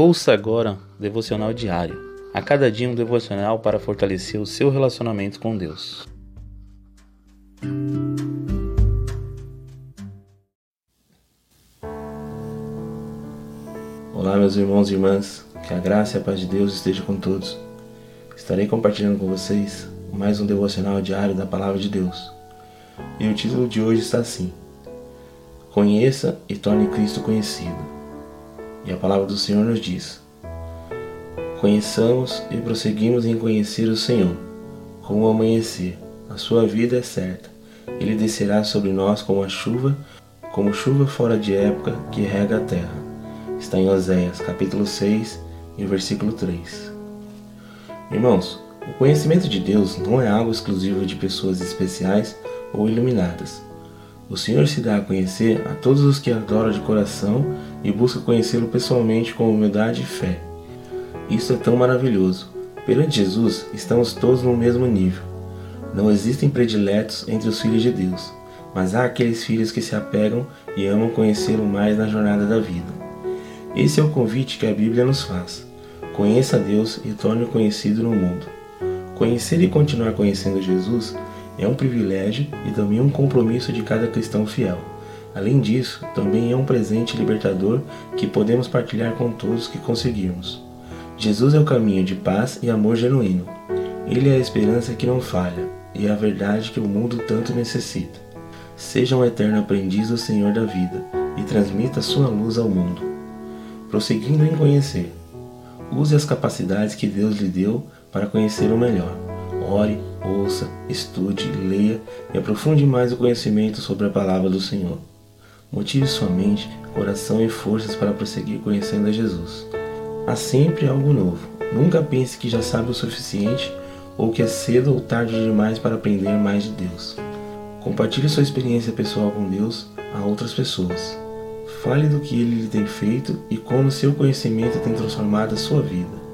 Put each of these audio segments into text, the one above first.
Ouça agora o devocional diário. A cada dia um devocional para fortalecer o seu relacionamento com Deus. Olá, meus irmãos e irmãs. Que a graça e a paz de Deus esteja com todos. Estarei compartilhando com vocês mais um devocional diário da Palavra de Deus. E o título de hoje está assim: Conheça e torne Cristo conhecido. E a palavra do Senhor nos diz: Conheçamos e prosseguimos em conhecer o Senhor, como o amanhecer. A sua vida é certa. Ele descerá sobre nós como a chuva, como chuva fora de época que rega a terra. Está em Oséias, capítulo 6, e versículo 3. Irmãos, o conhecimento de Deus não é algo exclusivo de pessoas especiais ou iluminadas. O Senhor se dá a conhecer a todos os que adoram de coração e buscam conhecê-lo pessoalmente com humildade e fé. Isso é tão maravilhoso. Perante Jesus, estamos todos no mesmo nível. Não existem prediletos entre os filhos de Deus, mas há aqueles filhos que se apegam e amam conhecê-lo mais na jornada da vida. Esse é o convite que a Bíblia nos faz. Conheça Deus e torne-o conhecido no mundo. Conhecer e continuar conhecendo Jesus é um privilégio e também um compromisso de cada cristão fiel. Além disso, também é um presente libertador que podemos partilhar com todos que conseguirmos. Jesus é o caminho de paz e amor genuíno. Ele é a esperança que não falha e é a verdade que o mundo tanto necessita. Seja um eterno aprendiz do Senhor da vida e transmita sua luz ao mundo. Prosseguindo em conhecer, use as capacidades que Deus lhe deu para conhecer o melhor. Ore, ouça, estude, leia e aprofunde mais o conhecimento sobre a palavra do Senhor. Motive sua mente, coração e forças para prosseguir conhecendo a Jesus. Há sempre algo novo. Nunca pense que já sabe o suficiente ou que é cedo ou tarde demais para aprender mais de Deus. Compartilhe sua experiência pessoal com Deus a outras pessoas. Fale do que ele lhe tem feito e como seu conhecimento tem transformado a sua vida.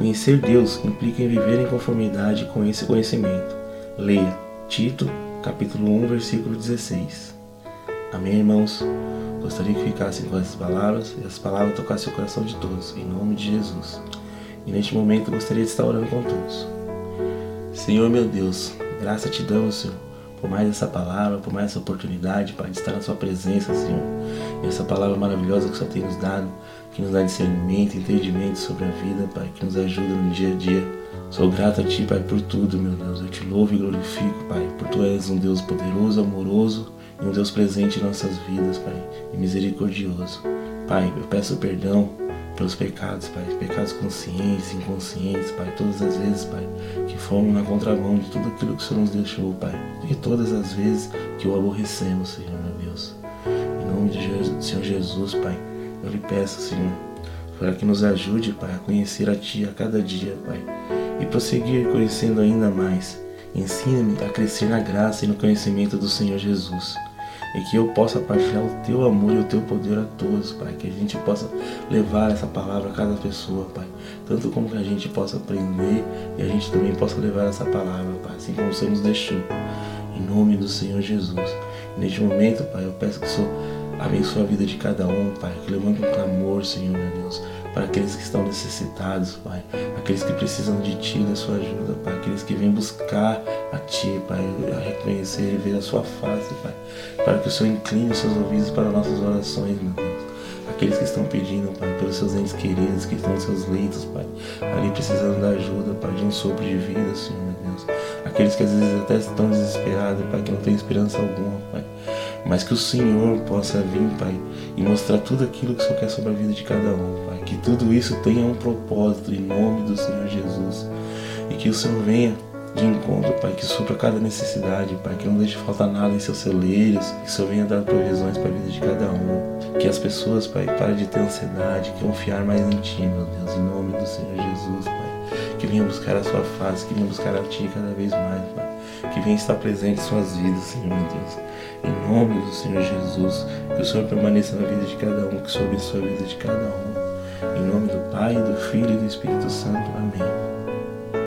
Conhecer Deus implica em viver em conformidade com esse conhecimento. Leia Tito, capítulo 1, versículo 16. Amém, irmãos? Gostaria que ficassem com essas palavras e as palavras tocassem o coração de todos, em nome de Jesus. E neste momento gostaria de estar orando com todos. Senhor meu Deus, graça te damos, Senhor, por mais essa palavra, por mais essa oportunidade, Pai, de estar na Sua presença, Senhor. E essa palavra maravilhosa que o Senhor tem nos dado que nos dá discernimento, entendimento sobre a vida, Pai, que nos ajuda no dia a dia. Sou grato a Ti, Pai, por tudo, meu Deus. Eu te louvo e glorifico, Pai, por Tu és um Deus poderoso, amoroso e um Deus presente em nossas vidas, Pai, e misericordioso. Pai, eu peço perdão pelos pecados, Pai, pecados conscientes, inconscientes, Pai, todas as vezes, Pai, que fomos na contramão de tudo aquilo que o Senhor nos deixou, Pai, e todas as vezes que o aborrecemos, Senhor, meu Deus. Em nome de Senhor Jesus, Pai, eu lhe peço, Senhor, para que nos ajude, Pai, a conhecer a Ti a cada dia, Pai, e prosseguir conhecendo ainda mais. Ensina-me a crescer na graça e no conhecimento do Senhor Jesus. E que eu possa partilhar o Teu amor e o Teu poder a todos, Pai. Que a gente possa levar essa palavra a cada pessoa, Pai. Tanto como que a gente possa aprender e a gente também possa levar essa palavra, Pai. Assim como o Senhor nos deixou. Em nome do Senhor Jesus. Neste momento, Pai, eu peço que o Senhor Abençoa a vida de cada um, Pai. Que levanta um clamor, Senhor, meu Deus, para aqueles que estão necessitados, Pai. Aqueles que precisam de Ti, da Sua ajuda, Pai. Aqueles que vêm buscar a Ti, Pai. A reconhecer e ver a Sua face, Pai. Para que o Senhor incline os seus ouvidos para nossas orações, meu Deus. Aqueles que estão pedindo, Pai, pelos seus entes queridos, que estão em seus leitos, Pai. Ali precisando da ajuda, Pai, de um sopro de vida, Senhor, meu Deus. Aqueles que às vezes até estão desesperados, Pai, que não tem esperança alguma, Pai mas que o Senhor possa vir, Pai, e mostrar tudo aquilo que o Senhor quer sobre a vida de cada um, Pai. Que tudo isso tenha um propósito em nome do Senhor Jesus. E que o Senhor venha de encontro, Pai, que supra cada necessidade, Pai, que não deixe faltar nada em seus celeiros, que o Senhor venha dar provisões para a vida de cada um. Que as pessoas, Pai, parem de ter ansiedade, confiar mais em Ti, meu Deus, em nome do Senhor Jesus, Pai. Que venha buscar a Sua face, que venha buscar a Ti cada vez mais, Pai que venha estar presente em suas vidas, Senhor meu Deus. Em nome do Senhor Jesus, que o Senhor permaneça na vida de cada um, que o Senhor abençoe a vida de cada um. Em nome do Pai, do Filho e do Espírito Santo. Amém.